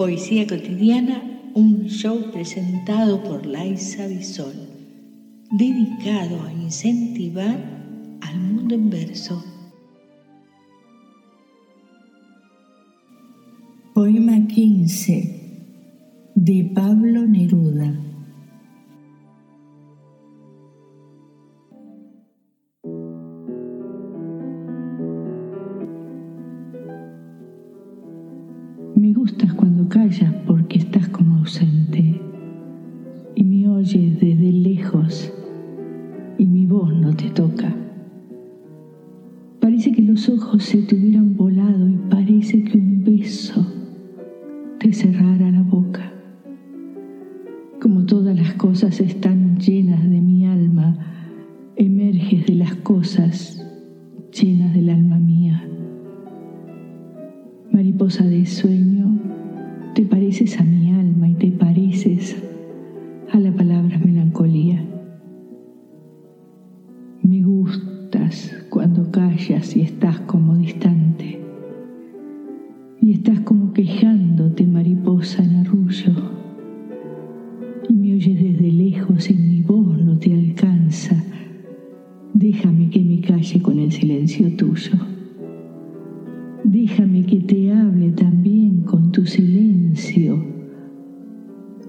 Poesía cotidiana, un show presentado por Laisa Bisol, dedicado a incentivar al mundo en verso. Poema 15 de Pablo Neruda. Gustas cuando callas porque estás como ausente y me oyes desde lejos y mi voz no te toca. Parece que los ojos se te hubieran volado y parece que un beso te cerrara la boca. Como todas las cosas están llenas de mi alma, emerges de las cosas llenas del alma mía. Mariposa de sueño, Déjame que te hable también con tu silencio,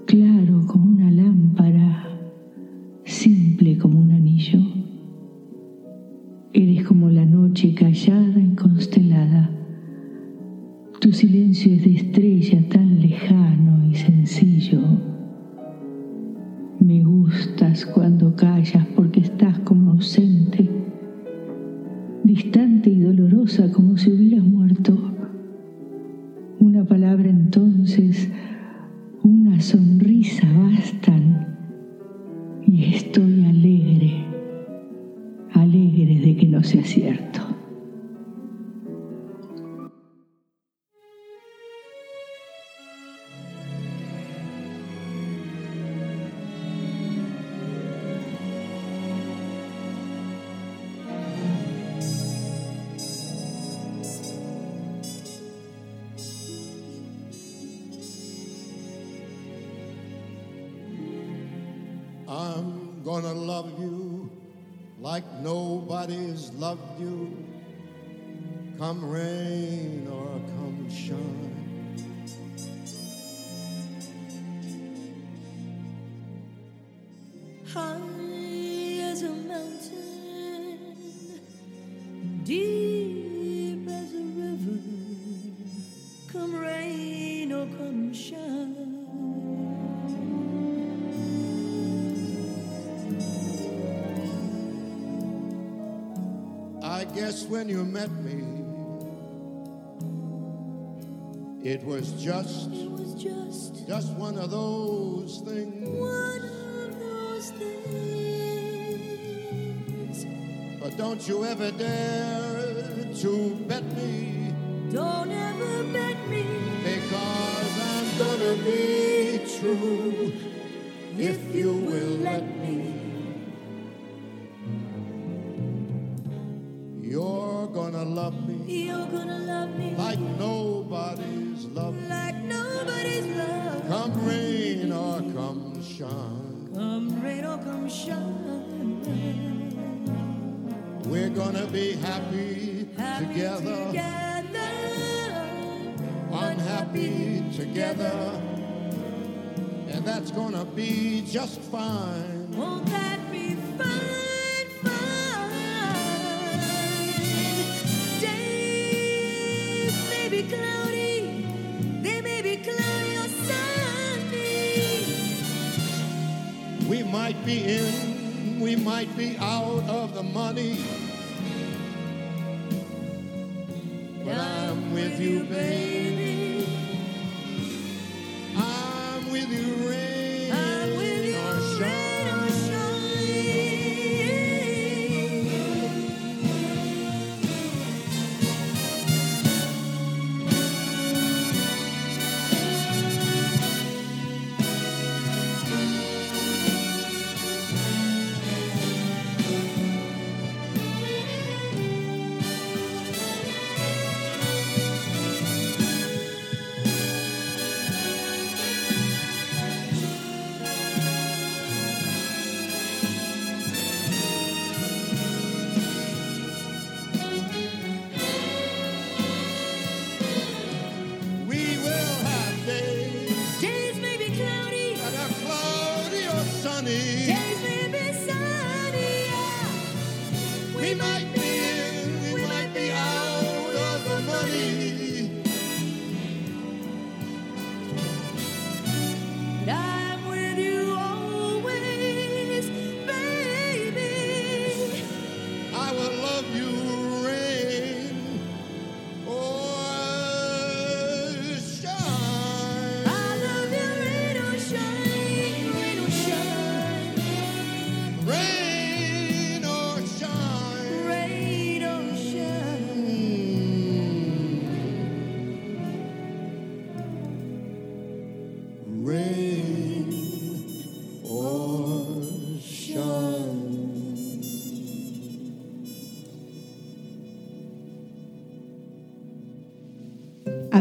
claro como una lámpara, simple como un anillo. Eres como la noche callada y constelada. Tu silencio es de estrella tan lejano y sencillo. Me gustas cuando callas porque estás como ausente, distante y dolorosa como estoy alegre, alegre de que no sea cierto. I'm gonna love you like nobody's loved you. Come rain or come I guess when you met me, it was just, It was just just one of those things. one of those things. But don't you ever dare to bet me, Don't ever bet me, because I'm gonna be true if you will let me. Gonna love me you're gonna love me like nobody's loved. like nobody's love. Come rain or come shine, Come rain or come shine. we're gonna be happy, Happy together, together, unhappy together, and that's gonna be just fine. Won't that be fine? Might be in, we might be out of the money,